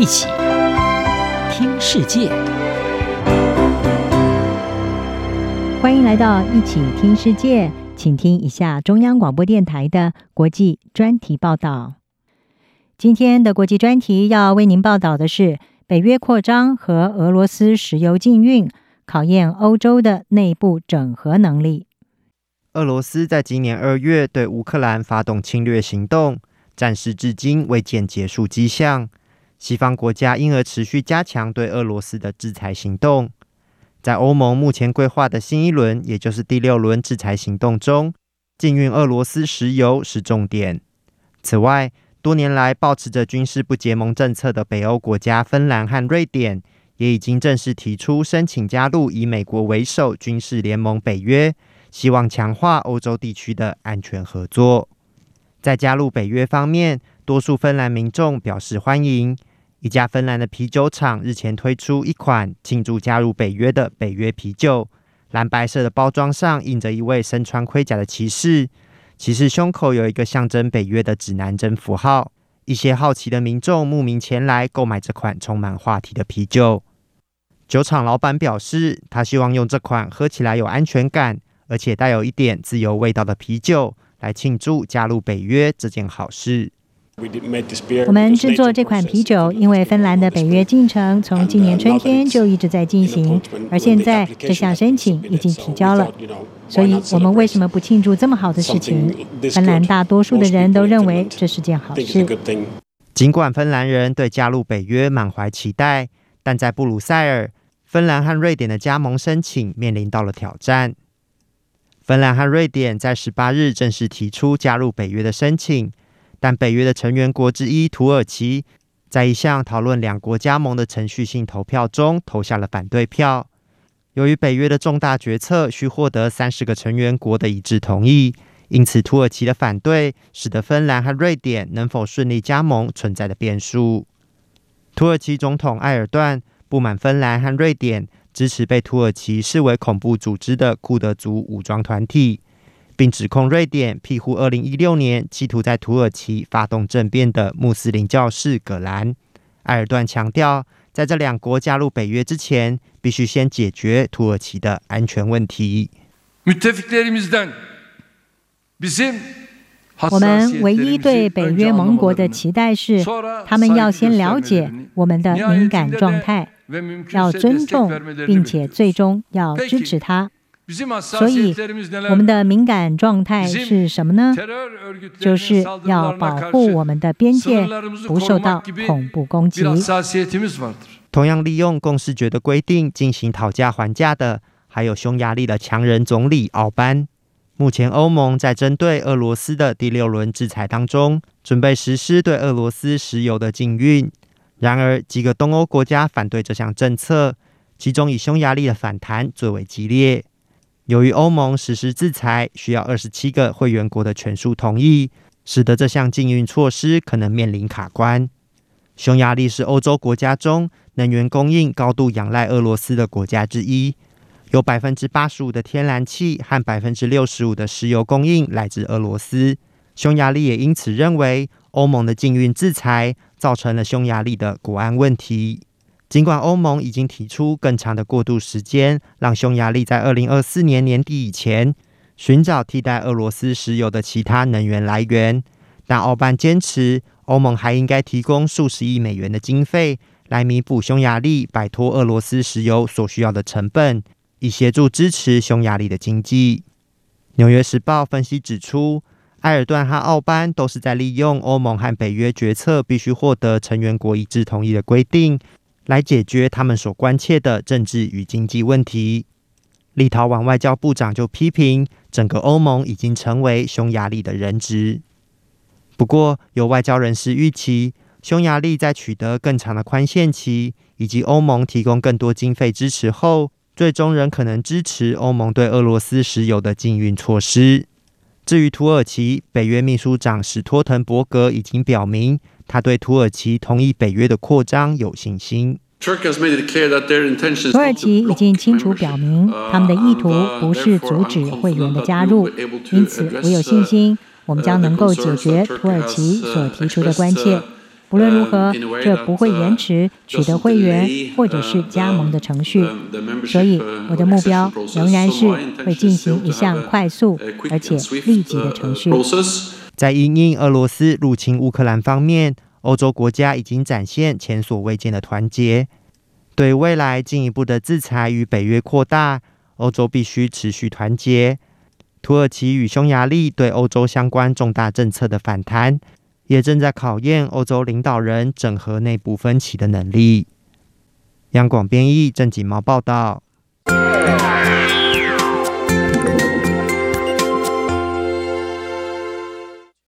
一起听世界，欢迎来到一起听世界，请听一下中央广播电台的国际专题报道。今天的国际专题要为您报道的是北约扩张和俄罗斯石油禁运，考验欧洲的内部整合能力。俄罗斯在今年二月对乌克兰发动侵略行动，战事至今未见结束迹象。西方国家因而持续加强对俄罗斯的制裁行动。在欧盟目前规划的新一轮，也就是第六轮制裁行动中，禁运俄罗斯石油是重点。此外，多年来保持着军事不结盟政策的北欧国家芬兰和瑞典，也已经正式提出申请加入以美国为首军事联盟北约。希望强化欧洲地区的安全合作。在加入北约方面，多数芬兰民众表示欢迎。一家芬兰的啤酒厂日前推出一款庆祝加入北约的北约啤酒，蓝白色的包装上印着一位身穿盔甲的骑士，骑士胸口有一个象征北约的指南针符号。一些好奇的民众慕名前来购买这款充满话题的啤酒。酒厂老板表示，他希望用这款喝起来有安全感。而且带有一点自由味道的啤酒，来庆祝加入北约这件好事。我们制作这款啤酒，因为芬兰的北约进程从今年春天就一直在进行，而现在这项申请已经提交了。所以，我们为什么不庆祝这么好的事情？芬兰大多数的人都认为这是件好事。尽管芬兰人对加入北约满怀期待，但在布鲁塞尔，芬兰和瑞典的加盟申请面临到了挑战。芬兰和瑞典在十八日正式提出加入北约的申请，但北约的成员国之一土耳其在一项讨论两国加盟的程序性投票中投下了反对票。由于北约的重大决策需获得三十个成员国的一致同意，因此土耳其的反对使得芬兰和瑞典能否顺利加盟存在的变数。土耳其总统埃尔段不满芬兰和瑞典。支持被土耳其视为恐怖组织的库德族武装团体，并指控瑞典庇护二零一六年企图在土耳其发动政变的穆斯林教士葛兰。埃尔段强调，在这两国加入北约之前，必须先解决土耳其的安全问题。我们唯一对北约盟国的期待是，他们要先了解我们的敏感状态。要尊重，并且最终要支持他。所以，我们的敏感状态是什么呢？就是要保护我们的边界不受到恐怖攻击。同样利用共识决的规定进行讨价还价的，还有匈牙利的强人总理奥班。目前，欧盟在针对俄罗斯的第六轮制裁当中，准备实施对俄罗斯石油的禁运。然而，几个东欧国家反对这项政策，其中以匈牙利的反弹最为激烈。由于欧盟实施制裁需要二十七个会员国的全数同意，使得这项禁运措施可能面临卡关。匈牙利是欧洲国家中能源供应高度仰赖俄罗斯的国家之一，有百分之八十五的天然气和百分之六十五的石油供应来自俄罗斯。匈牙利也因此认为，欧盟的禁运制裁造成了匈牙利的国安问题。尽管欧盟已经提出更长的过渡时间，让匈牙利在二零二四年年底以前寻找替代俄罗斯石油的其他能源来源，但奥班坚持，欧盟还应该提供数十亿美元的经费来弥补匈牙利摆脱俄罗斯石油所需要的成本，以协助支持匈牙利的经济。纽约时报分析指出，埃尔段和奥班都是在利用欧盟和北约决策必须获得成员国一致同意的规定，来解决他们所关切的政治与经济问题。立陶宛外交部长就批评，整个欧盟已经成为匈牙利的人质。不过，有外交人士预期，匈牙利在取得更长的宽限期以及欧盟提供更多经费支持后，最终仍可能支持欧盟对俄罗斯石油的禁运措施。至于土耳其，北约秘书长史托滕伯格已经表明，他对土耳其同意北约的扩张有信心。土耳其已经清楚表明，他们的意图不是阻止会员的加入，因此我有信心，我们将能够解决土耳其所提出的关切。不论如何，这不会延迟取得会员或者是加盟的程序。所以，我的目标仍然是会进行一项快速而且立即的程序。在因应俄罗斯入侵乌克兰方面，欧洲国家已经展现前所未见的团结。对未来进一步的制裁与北约扩大，欧洲必须持续团结。土耳其与匈牙利对欧洲相关重大政策的反弹，也正在考验欧洲领导人整合内部分歧的能力。央广编译郑锦毛报道。